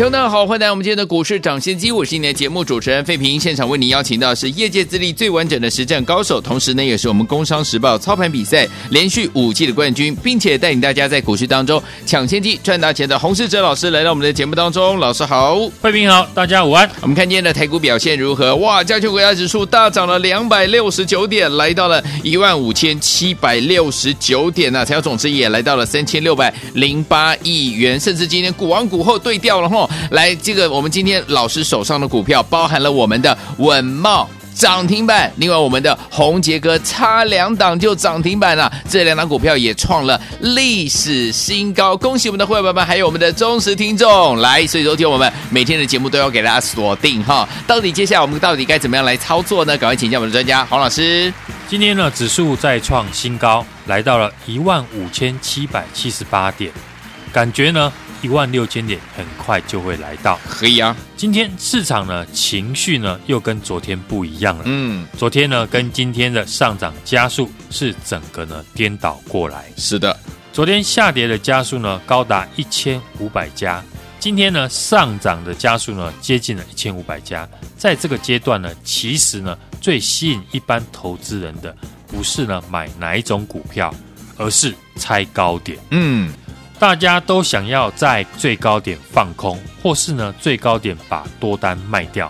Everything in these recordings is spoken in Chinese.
听众大家好，欢迎来到我们今天的股市涨先机，我是你的节目主持人费平。现场为您邀请到是业界资历最完整的实战高手，同时呢，也是我们工商时报操盘比赛连续五季的冠军，并且带领大家在股市当中抢先机赚大钱的洪世哲老师来到我们的节目当中。老师好，费平好，大家午安。我们看今天的台股表现如何？哇，加权股价指数大涨了两百六十九点，来到了一万五千七百六十九点呢、啊，成交总值也来到了三千六百零八亿元，甚至今天股王股后对调了哈。来，这个我们今天老师手上的股票包含了我们的稳茂涨停板，另外我们的红杰哥差两档就涨停板了，这两档股票也创了历史新高，恭喜我们的会员们，还有我们的忠实听众。来，所以昨天我们每天的节目都要给大家锁定哈，到底接下来我们到底该怎么样来操作呢？赶快请教我们的专家黄老师。今天呢，指数再创新高，来到了一万五千七百七十八点，感觉呢？一万六千点很快就会来到，可以啊。今天市场呢情绪呢又跟昨天不一样了。嗯，昨天呢跟今天的上涨加速是整个呢颠倒过来。是的，昨天下跌的加速呢高达一千五百家，今天呢上涨的加速呢接近了一千五百家。在这个阶段呢，其实呢最吸引一般投资人的不是呢买哪一种股票，而是猜高点。嗯。大家都想要在最高点放空，或是呢最高点把多单卖掉，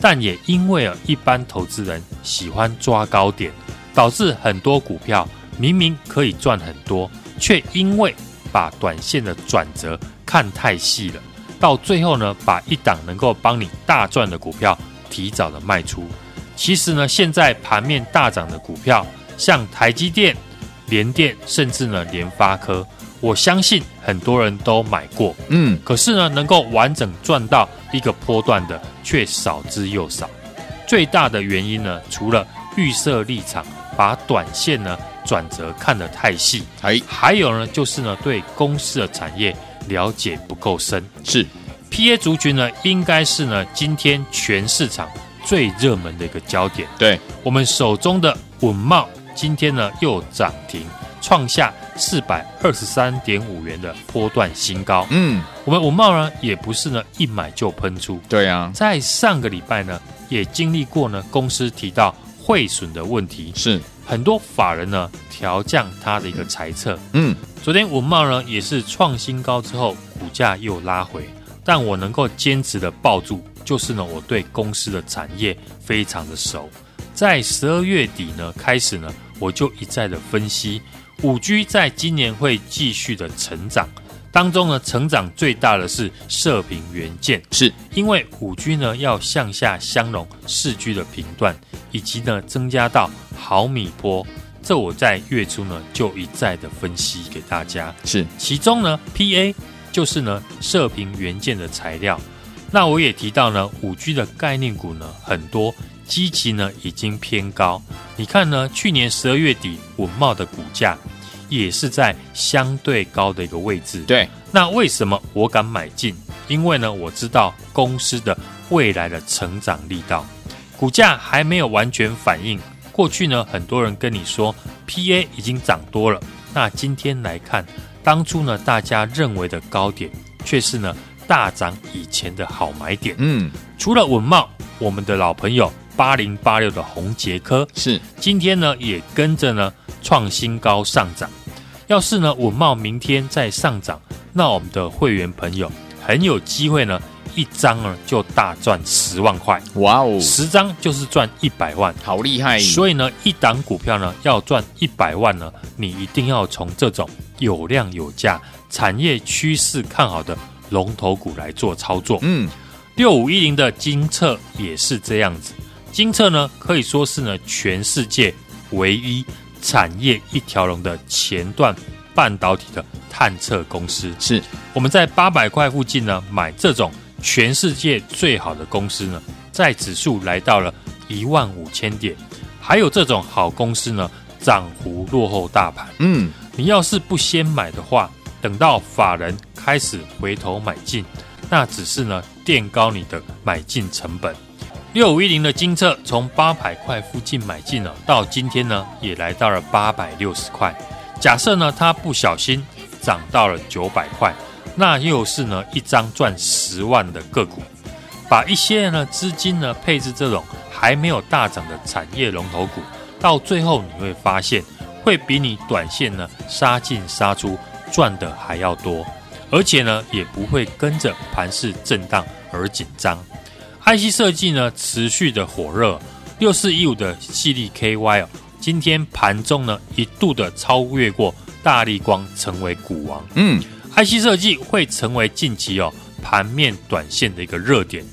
但也因为啊一般投资人喜欢抓高点，导致很多股票明明可以赚很多，却因为把短线的转折看太细了，到最后呢把一档能够帮你大赚的股票提早的卖出。其实呢现在盘面大涨的股票，像台积电、联电，甚至呢联发科。我相信很多人都买过，嗯，可是呢，能够完整赚到一个波段的却少之又少。最大的原因呢，除了预设立场，把短线呢转折看得太细，哎，还有呢，就是呢对公司的产业了解不够深。是，PA 族群呢，应该是呢今天全市场最热门的一个焦点。对，我们手中的稳茂今天呢又涨停。创下四百二十三点五元的波段新高。嗯，我们五茂呢也不是呢一买就喷出。对啊，在上个礼拜呢也经历过呢公司提到汇损的问题，是很多法人呢调降他的一个猜测。嗯，昨天五茂呢也是创新高之后股价又拉回，但我能够坚持的抱住，就是呢我对公司的产业非常的熟，在十二月底呢开始呢我就一再的分析。五 G 在今年会继续的成长，当中呢，成长最大的是射频元件，是因为五 G 呢要向下相容四 G 的频段，以及呢增加到毫米波，这我在月初呢就一再的分析给大家。是其中呢，PA 就是呢射频元件的材料，那我也提到呢，五 G 的概念股呢很多。基期呢已经偏高，你看呢，去年十二月底稳茂的股价也是在相对高的一个位置。对，那为什么我敢买进？因为呢，我知道公司的未来的成长力道，股价还没有完全反应。过去呢，很多人跟你说 PA 已经涨多了，那今天来看，当初呢大家认为的高点，却是呢大涨以前的好买点。嗯，除了稳茂，我们的老朋友。八零八六的宏杰科是今天呢也跟着呢创新高上涨。要是呢稳茂明天再上涨，那我们的会员朋友很有机会呢一张呢就大赚十万块。哇哦，十张就是赚一百万，好厉害！所以呢一档股票呢要赚一百万呢，你一定要从这种有量有价、产业趋势看好的龙头股来做操作。嗯，六五一零的金测也是这样子。精测呢，可以说是呢全世界唯一产业一条龙的前段半导体的探测公司。是我们在八百块附近呢买这种全世界最好的公司呢，在指数来到了一万五千点，还有这种好公司呢，涨幅落后大盘。嗯，你要是不先买的话，等到法人开始回头买进，那只是呢垫高你的买进成本。六五一零的金策从八百块附近买进了，到今天呢也来到了八百六十块。假设呢它不小心涨到了九百块，那又是呢一张赚十万的个股。把一些呢资金呢配置这种还没有大涨的产业龙头股，到最后你会发现会比你短线呢杀进杀出赚的还要多，而且呢也不会跟着盘势震荡而紧张。IC 设计呢持续的火热，六四一五的系列 KY 哦，今天盘中呢一度的超越过大力光，成为股王。嗯，IC 设计会成为近期哦盘面短线的一个热点，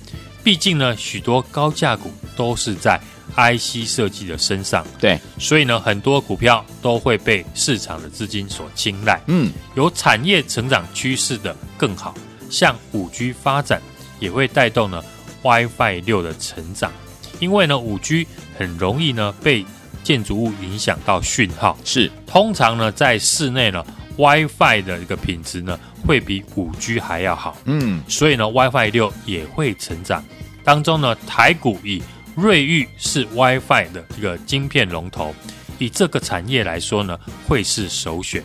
毕竟呢许多高价股都是在 IC 设计的身上，对，所以呢很多股票都会被市场的资金所青睐。嗯，有产业成长趋势的更好，像五 G 发展也会带动呢。WiFi 六的成长，因为呢，五 G 很容易呢被建筑物影响到讯号，是通常呢在室内呢 WiFi 的一个品质呢会比五 G 还要好，嗯，所以呢 WiFi 六也会成长。当中呢台股以瑞昱是 WiFi 的一个晶片龙头，以这个产业来说呢会是首选。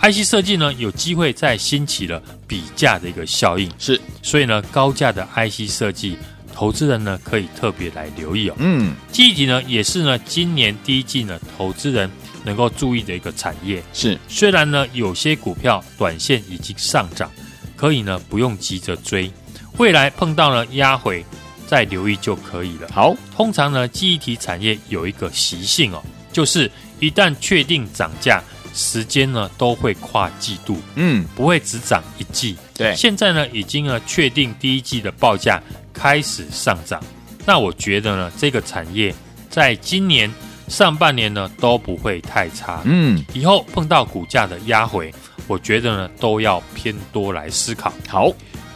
IC 设计呢有机会再兴起了比价的一个效应，是，所以呢高价的 IC 设计。投资人呢可以特别来留意哦。嗯，记忆体呢也是呢今年第一季呢投资人能够注意的一个产业。是，虽然呢有些股票短线已经上涨，可以呢不用急着追，未来碰到了压回再留意就可以了。好，通常呢记忆体产业有一个习性哦，就是一旦确定涨价，时间呢都会跨季度，嗯，不会只涨一季。对，现在呢已经呢确定第一季的报价。开始上涨，那我觉得呢，这个产业在今年上半年呢都不会太差。嗯，以后碰到股价的压回，我觉得呢都要偏多来思考。好，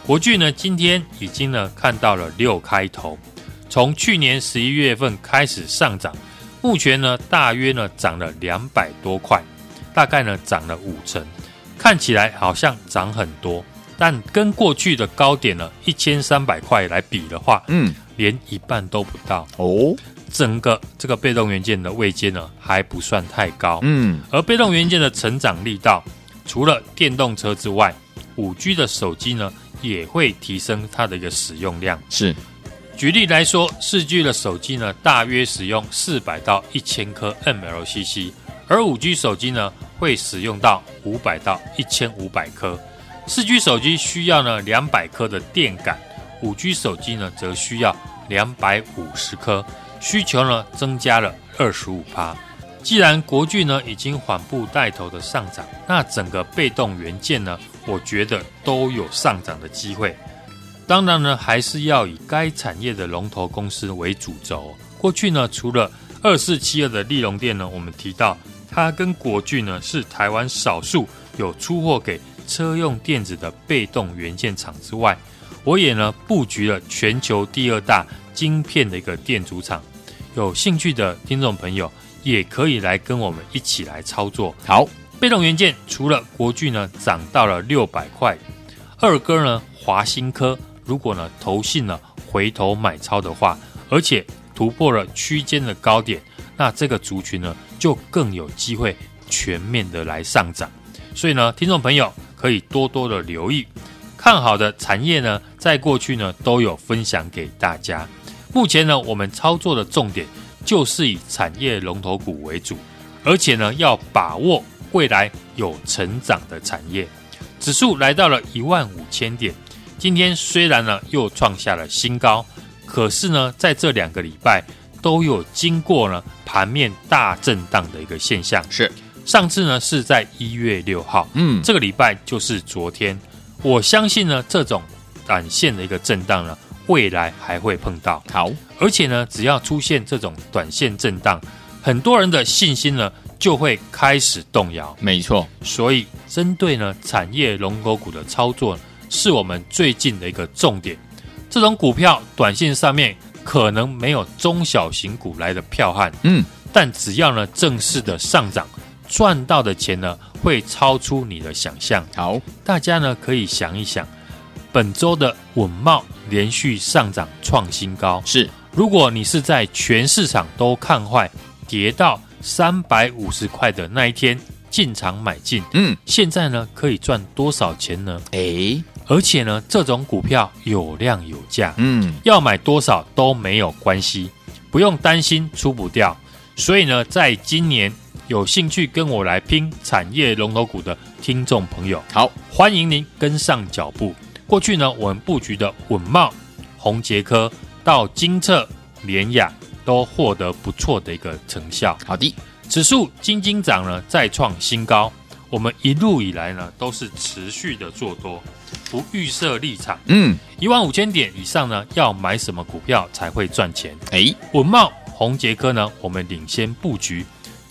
国巨呢今天已经呢看到了六开头，从去年十一月份开始上涨，目前呢大约呢涨了两百多块，大概呢涨了五成，看起来好像涨很多。但跟过去的高点呢，一千三百块来比的话，嗯，连一半都不到哦。整个这个被动元件的位阶呢，还不算太高，嗯。而被动元件的成长力道，除了电动车之外，五 G 的手机呢，也会提升它的一个使用量。是，举例来说，四 G 的手机呢，大约使用四百到一千颗 MLCC，而五 G 手机呢，会使用到五百到一千五百颗。四 G 手机需要呢两百颗的电感，五 G 手机呢则需要两百五十颗，需求呢增加了二十五趴。既然国巨呢已经缓步带头的上涨，那整个被动元件呢，我觉得都有上涨的机会。当然呢，还是要以该产业的龙头公司为主轴。过去呢，除了二四七二的利隆电呢，我们提到它跟国巨呢是台湾少数有出货给。车用电子的被动元件厂之外，我也呢布局了全球第二大晶片的一个电阻厂。有兴趣的听众朋友，也可以来跟我们一起来操作。好，被动元件除了国巨呢涨到了六百块，二哥呢华新科，如果呢投信呢回头买超的话，而且突破了区间的高点，那这个族群呢就更有机会全面的来上涨。所以呢，听众朋友。可以多多的留意，看好的产业呢，在过去呢都有分享给大家。目前呢，我们操作的重点就是以产业龙头股为主，而且呢要把握未来有成长的产业。指数来到了一万五千点，今天虽然呢又创下了新高，可是呢在这两个礼拜都有经过呢盘面大震荡的一个现象。是。上次呢是在一月六号，嗯，这个礼拜就是昨天。我相信呢，这种短线的一个震荡呢，未来还会碰到。好，而且呢，只要出现这种短线震荡，很多人的信心呢就会开始动摇。没错，所以针对呢产业龙头股的操作，是我们最近的一个重点。这种股票短线上面可能没有中小型股来的票悍，嗯。但只要呢正式的上涨，赚到的钱呢会超出你的想象。好，大家呢可以想一想，本周的稳茂连续上涨创新高，是。如果你是在全市场都看坏，跌到三百五十块的那一天进场买进，嗯，现在呢可以赚多少钱呢？诶，而且呢，这种股票有量有价，嗯，要买多少都没有关系，不用担心出不掉。所以呢，在今年有兴趣跟我来拼产业龙头股的听众朋友，好，欢迎您跟上脚步。过去呢，我们布局的稳懋、宏杰科到金策、联雅都获得不错的一个成效。好的，指数金金涨呢，再创新高。我们一路以来呢，都是持续的做多，不预设立场。嗯，一万五千点以上呢，要买什么股票才会赚钱？诶，稳懋。宏杰科呢，我们领先布局，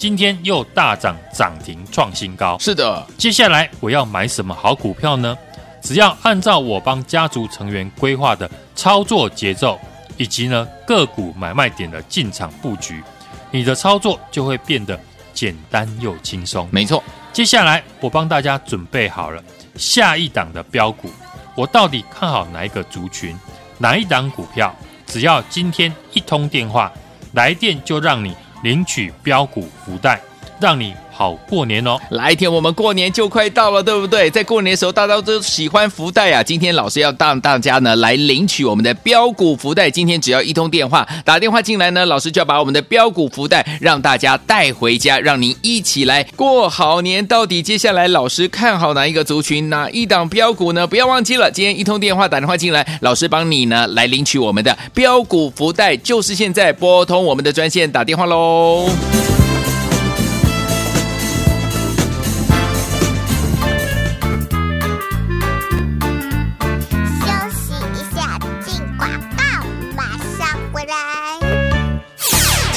今天又大涨涨停创新高。是的，接下来我要买什么好股票呢？只要按照我帮家族成员规划的操作节奏，以及呢个股买卖点的进场布局，你的操作就会变得简单又轻松。没错，接下来我帮大家准备好了下一档的标股，我到底看好哪一个族群，哪一档股票？只要今天一通电话。来电就让你领取标股福袋，让你好过年哦！来一天，我们过年就快到了，对不对？在过年的时候，大家都喜欢福袋啊。今天老师要让大家呢来领取我们的标股福袋。今天只要一通电话，打电话进来呢，老师就要把我们的标股福袋让大家带回家，让您一起来过好年。到底接下来老师看好哪一个族群，哪一档标股呢？不要忘记了，今天一通电话打电话进来，老师帮你呢来领取我们的标股福袋，就是现在拨通我们的专线打电话喽。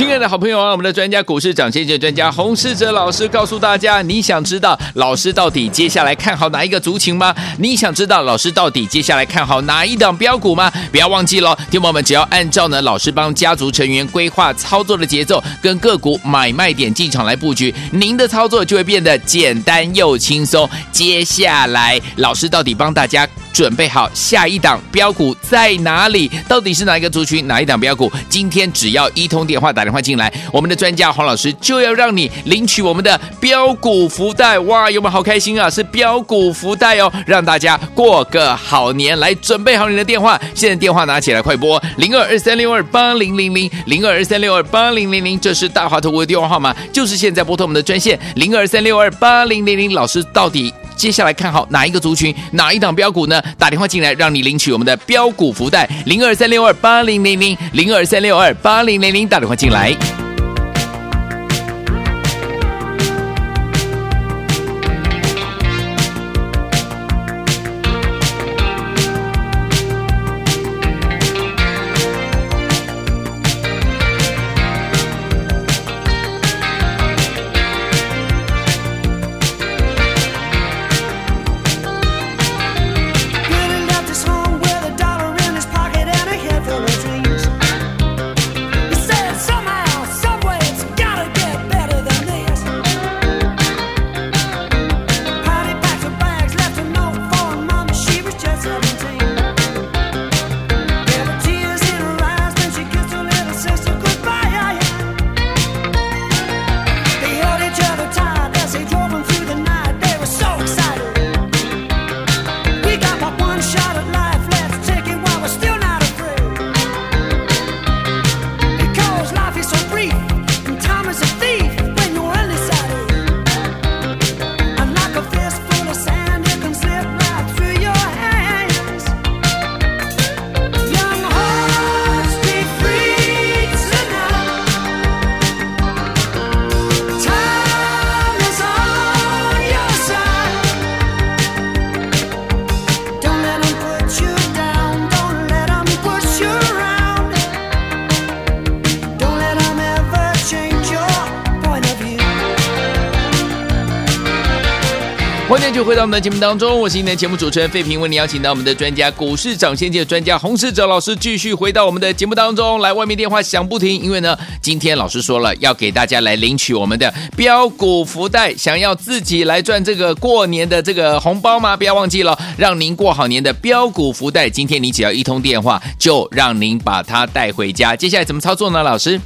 亲爱的好朋友啊，我们的专家股市涨先机专家洪世哲老师告诉大家：你想知道老师到底接下来看好哪一个族群吗？你想知道老师到底接下来看好哪一档标股吗？不要忘记喽，听友们只要按照呢老师帮家族成员规划操作的节奏，跟个股买卖点进场来布局，您的操作就会变得简单又轻松。接下来老师到底帮大家准备好下一档标股在哪里？到底是哪一个族群？哪一档标股？今天只要一通电话打。电话进来，我们的专家黄老师就要让你领取我们的标股福袋哇！有没有好开心啊？是标股福袋哦，让大家过个好年。来，准备好你的电话，现在电话拿起来，快拨零二二三六二八零零零零二二三六二八零零零，这是大华投顾的电话号码，就是现在拨通我们的专线零二三六二八零零零。老师到底接下来看好哪一个族群，哪一档标股呢？打电话进来，让你领取我们的标股福袋零二三六二八零零零零二三六二八零零零，打电话进来。来。欢迎继续回到我们的节目当中，我是今天的节目主持人费平，为你邀请到我们的专家股市涨先机的专家洪世哲老师，继续回到我们的节目当中来。外面电话响不停，因为呢，今天老师说了要给大家来领取我们的标股福袋，想要自己来赚这个过年的这个红包吗？不要忘记了，让您过好年的标股福袋，今天你只要一通电话，就让您把它带回家。接下来怎么操作呢？老师？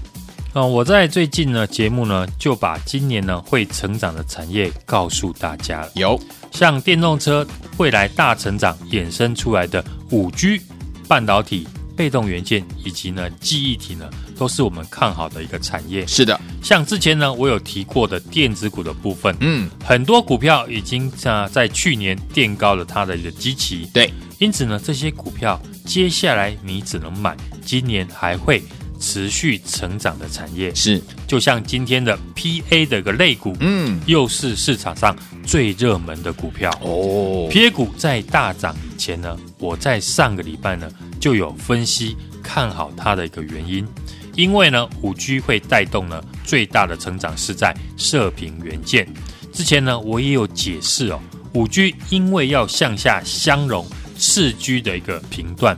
嗯，我在最近呢节目呢就把今年呢会成长的产业告诉大家了。有像电动车未来大成长衍生出来的五 G、半导体、被动元件以及呢记忆体呢，都是我们看好的一个产业。是的，像之前呢我有提过的电子股的部分，嗯，很多股票已经啊在去年垫高了它的一个基期。对，因此呢这些股票接下来你只能买，今年还会。持续成长的产业。是，就像今天的 PA 的一个类股，嗯，又是市场上最热门的股票。哦。PA 股在大涨以前呢，我在上个礼拜呢就有分析看好它的一个原因，因为呢五 G 会带动呢最大的成长是在射频元件。之前呢我也有解释哦，五 G 因为要向下相容四 G 的一个频段，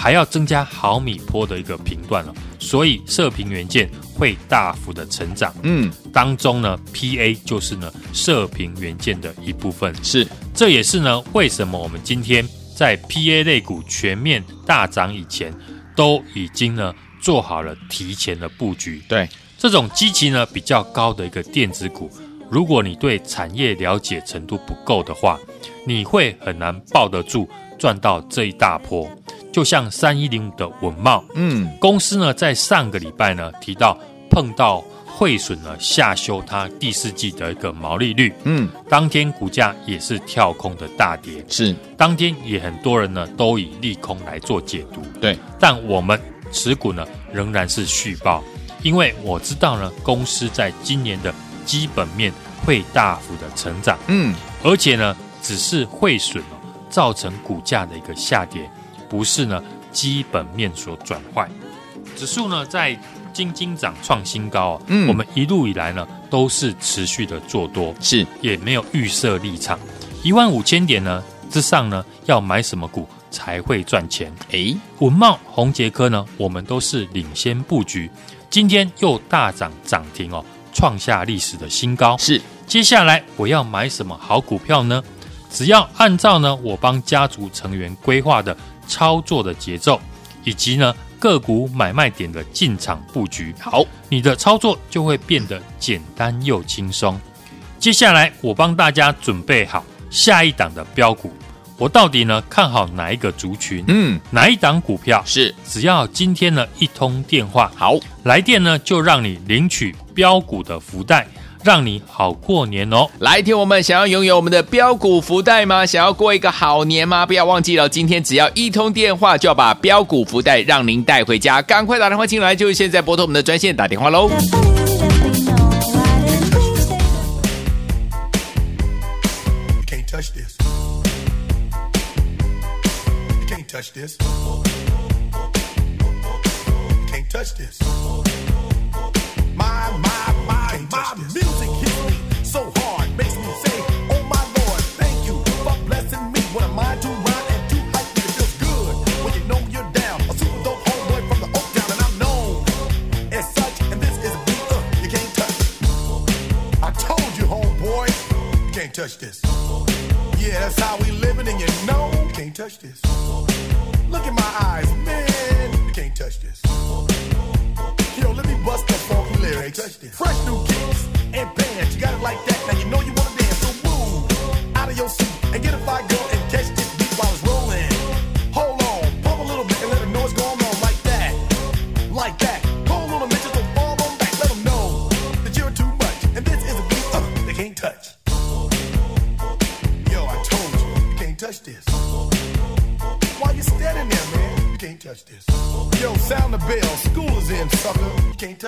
还要增加毫米波的一个频段了。所以射频元件会大幅的成长，嗯，当中呢，PA 就是呢射频元件的一部分，是，这也是呢为什么我们今天在 PA 类股全面大涨以前，都已经呢做好了提前的布局。对，这种基期呢比较高的一个电子股，如果你对产业了解程度不够的话，你会很难抱得住赚到这一大波。就像三一零五的稳懋，嗯，公司呢在上个礼拜呢提到碰到汇损呢下修它第四季的一个毛利率，嗯，当天股价也是跳空的大跌，是，当天也很多人呢都以利空来做解读，对，但我们持股呢仍然是续报，因为我知道呢公司在今年的基本面会大幅的成长，嗯，而且呢只是汇损哦造成股价的一个下跌。不是呢，基本面所转坏，指数呢在金金涨创新高啊。嗯，我们一路以来呢都是持续的做多，是也没有预设立场。一万五千点呢之上呢，要买什么股才会赚钱？诶，文茂、宏杰科呢，我们都是领先布局，今天又大涨涨停哦，创下历史的新高。是，接下来我要买什么好股票呢？只要按照呢我帮家族成员规划的。操作的节奏，以及呢个股买卖点的进场布局，好，你的操作就会变得简单又轻松。接下来我帮大家准备好下一档的标股，我到底呢看好哪一个族群？嗯，哪一档股票是？只要今天呢一通电话，好，来电呢就让你领取标股的福袋。让你好过年哦！来听我们想要拥有我们的标股福袋吗？想要过一个好年吗？不要忘记了，今天只要一通电话就要把标股福袋让您带回家，赶快打电话进来，就现在拨通我们的专线打电话喽。Touch this. Can't touch this. touch this. Yeah, that's how we living, and you know you can't touch this. Look in my eyes, man, you can't touch this. Yo, let me bust the funky lyrics. Fresh new kick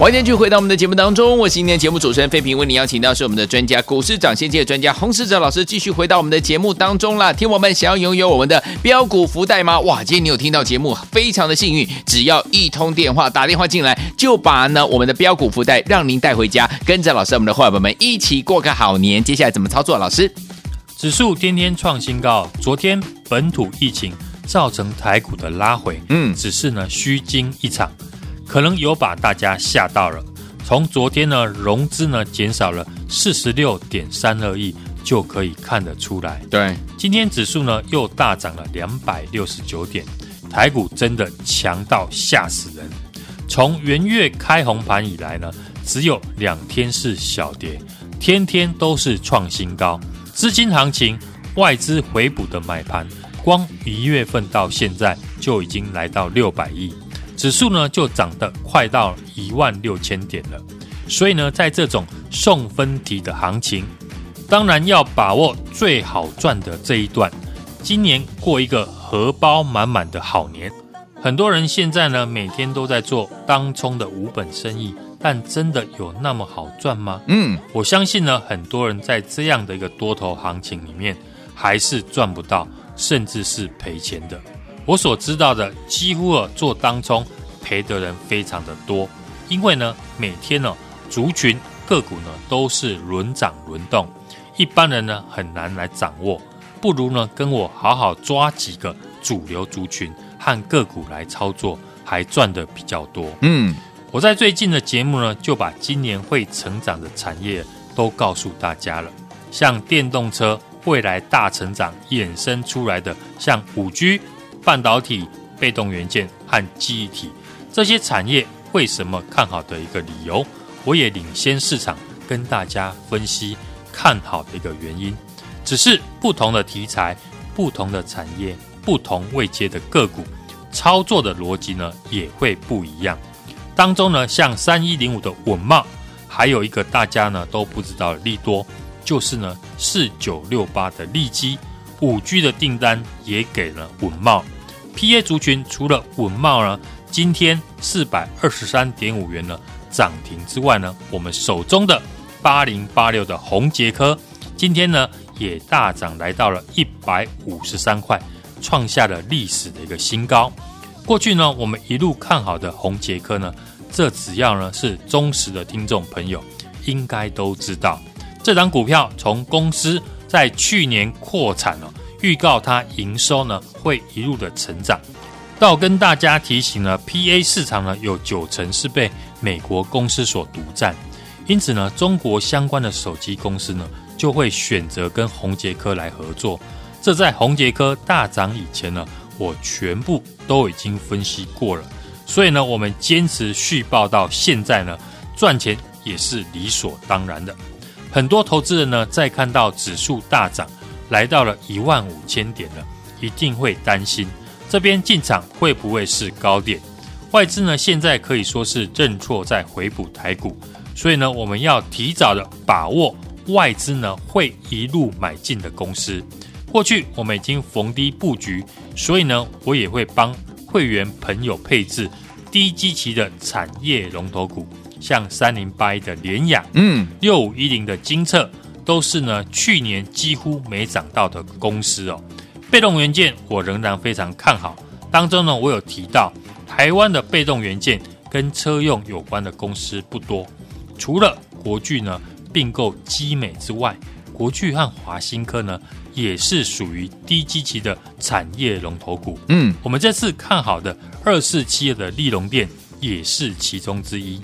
欢迎继续回到我们的节目当中，我是今天的节目主持人费平，为您邀请到是我们的专家股市涨先机的专家洪世哲老师，继续回到我们的节目当中啦。听我们想要拥有我们的标股福袋吗？哇，今天你有听到节目，非常的幸运，只要一通电话打电话进来，就把呢我们的标股福袋让您带回家，跟着老师我们的伙伴们一起过个好年。接下来怎么操作？老师，指数天天创新高，昨天本土疫情造成台股的拉回，嗯，只是呢虚惊一场。可能有把大家吓到了。从昨天呢，融资呢减少了四十六点三二亿，就可以看得出来。对，今天指数呢又大涨了两百六十九点，台股真的强到吓死人。从元月开红盘以来呢，只有两天是小跌，天天都是创新高。资金行情，外资回补的买盘，光一月份到现在就已经来到六百亿。指数呢就涨得快到一万六千点了，所以呢，在这种送分题的行情，当然要把握最好赚的这一段。今年过一个荷包满满的好年，很多人现在呢每天都在做当冲的无本生意，但真的有那么好赚吗？嗯，我相信呢，很多人在这样的一个多头行情里面，还是赚不到，甚至是赔钱的。我所知道的，几乎啊做当冲赔的人非常的多，因为呢每天呢族群个股呢都是轮涨轮动，一般人呢很难来掌握，不如呢跟我好好抓几个主流族群和个股来操作，还赚的比较多。嗯，我在最近的节目呢就把今年会成长的产业都告诉大家了，像电动车未来大成长衍生出来的，像五 G。半导体、被动元件和记忆体这些产业为什么看好的一个理由，我也领先市场跟大家分析看好的一个原因。只是不同的题材、不同的产业、不同位阶的个股，操作的逻辑呢也会不一样。当中呢，像三一零五的稳懋，还有一个大家呢都不知道的利多，就是呢四九六八的利基。五 G 的订单也给了稳茂，PA 族群除了稳茂呢，今天四百二十三点五元呢涨停之外呢，我们手中的八零八六的红捷科今天呢也大涨来到了一百五十三块，创下了历史的一个新高。过去呢，我们一路看好的红捷科呢，这只要呢是忠实的听众朋友，应该都知道，这档股票从公司。在去年扩产了，预告它营收呢会一路的成长。到跟大家提醒呢，PA 市场呢有九成是被美国公司所独占，因此呢，中国相关的手机公司呢就会选择跟宏捷科来合作。这在宏捷科大涨以前呢，我全部都已经分析过了。所以呢，我们坚持续报到现在呢，赚钱也是理所当然的。很多投资人呢，在看到指数大涨，来到了一万五千点了，一定会担心这边进场会不会是高点？外资呢，现在可以说是认错在回补台股，所以呢，我们要提早的把握外资呢会一路买进的公司。过去我们已经逢低布局，所以呢，我也会帮会员朋友配置低基期的产业龙头股。像三零八一的联雅，嗯，六五一零的金策，都是呢去年几乎没涨到的公司哦。被动元件我仍然非常看好，当中呢我有提到台湾的被动元件跟车用有关的公司不多，除了国巨呢并购基美之外，国巨和华新科呢也是属于低基期的产业龙头股。嗯，我们这次看好的二四七二的利隆电也是其中之一。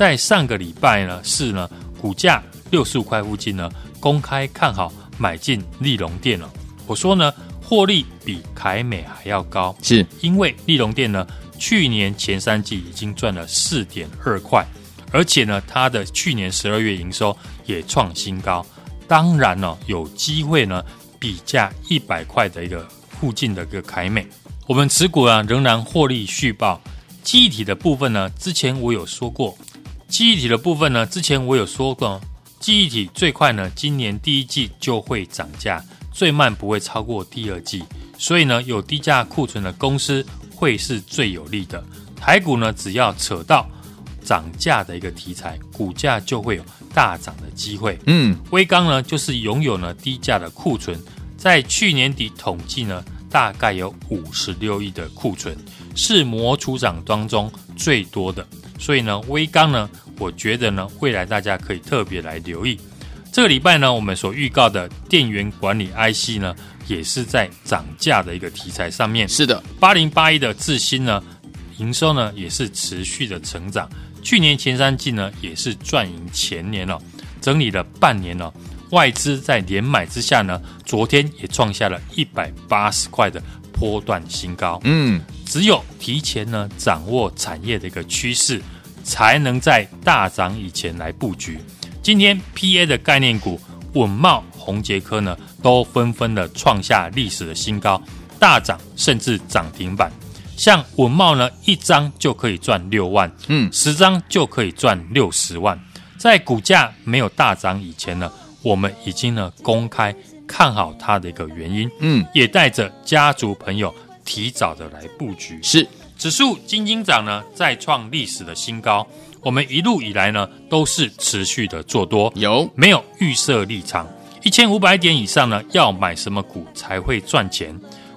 在上个礼拜呢，是呢，股价六十五块附近呢，公开看好买进利隆电了。我说呢，获利比凯美还要高，是因为利隆电呢，去年前三季已经赚了四点二块，而且呢，它的去年十二月营收也创新高，当然呢，有机会呢，比价一百块的一个附近的一个凯美，我们持股啊，仍然获利续报。记忆体的部分呢，之前我有说过，记忆体的部分呢，之前我有说过，记忆体最快呢，今年第一季就会涨价，最慢不会超过第二季，所以呢，有低价库存的公司会是最有利的。台股呢，只要扯到涨价的一个题材，股价就会有大涨的机会。嗯，威刚呢，就是拥有呢低价的库存，在去年底统计呢，大概有五十六亿的库存，是模组长当中最多的。所以呢，微刚呢，我觉得呢，未来大家可以特别来留意。这个礼拜呢，我们所预告的电源管理 IC 呢，也是在涨价的一个题材上面。是的，八零八一的智新呢，营收呢也是持续的成长。去年前三季呢，也是赚赢前年了，整理了半年了。外资在连买之下呢，昨天也创下了一百八十块的波段新高。嗯，只有提前呢掌握产业的一个趋势，才能在大涨以前来布局。今天 PA 的概念股稳懋、宏杰科呢，都纷纷的创下历史的新高，大涨甚至涨停板。像稳懋呢，一张就可以赚六万，嗯，十张就可以赚六十万。在股价没有大涨以前呢，我们已经呢公开看好它的一个原因，嗯，也带着家族朋友提早的来布局。是指数今今涨呢，再创历史的新高。我们一路以来呢，都是持续的做多，有没有预设立场？一千五百点以上呢，要买什么股才会赚钱？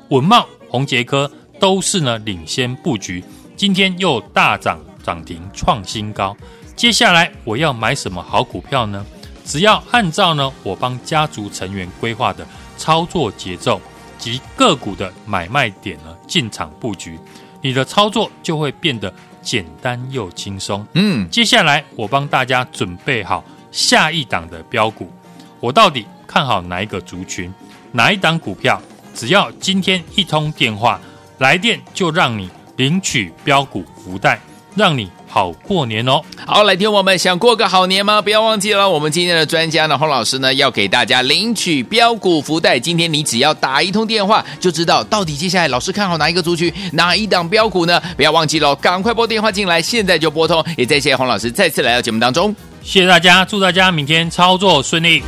稳茂、宏杰科。都是呢领先布局，今天又大涨涨停创新高。接下来我要买什么好股票呢？只要按照呢我帮家族成员规划的操作节奏及个股的买卖点呢进场布局，你的操作就会变得简单又轻松。嗯，接下来我帮大家准备好下一档的标股，我到底看好哪一个族群，哪一档股票？只要今天一通电话。来电就让你领取标股福袋，让你好过年哦！好，来听我们想过个好年吗？不要忘记了，我们今天的专家呢，洪老师呢要给大家领取标股福袋。今天你只要打一通电话，就知道到底接下来老师看好哪一个族群，哪一档标股呢？不要忘记了，赶快拨电话进来，现在就拨通。也再谢谢洪老师再次来到节目当中，谢谢大家，祝大家明天操作顺利。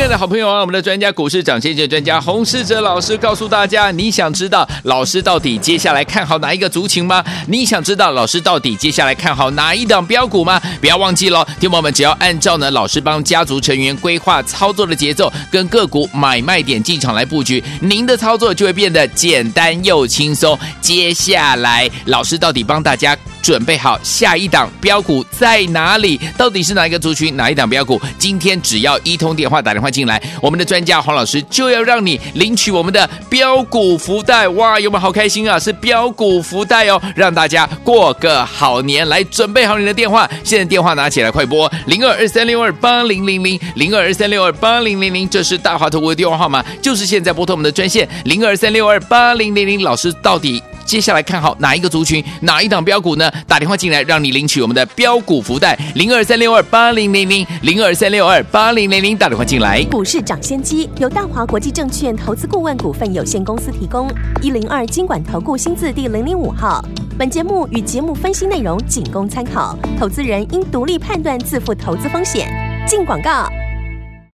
亲爱的好朋友啊，我们的专家股市涨先机专家洪世哲老师告诉大家：你想知道老师到底接下来看好哪一个族群吗？你想知道老师到底接下来看好哪一档标股吗？不要忘记了，听友们只要按照呢老师帮家族成员规划操作的节奏，跟个股买卖点进场来布局，您的操作就会变得简单又轻松。接下来老师到底帮大家准备好下一档标股在哪里？到底是哪一个族群？哪一档标股？今天只要一通电话打电话。进来，我们的专家黄老师就要让你领取我们的标股福袋哇！有没有好开心啊？是标股福袋哦，让大家过个好年。来，准备好你的电话，现在电话拿起来，快拨零二二三六二八零零零零二二三六二八零零零，这是大华投顾的电话号码，就是现在拨通我们的专线零二三六二八零零零。老师到底接下来看好哪一个族群，哪一档标股呢？打电话进来，让你领取我们的标股福袋零二三六二八零零零零二三六二八零零零，打电话进来。股市涨先机由大华国际证券投资顾问股份有限公司提供，一零二经管投顾新字第零零五号。本节目与节目分析内容仅供参考，投资人应独立判断，自负投资风险。进广告。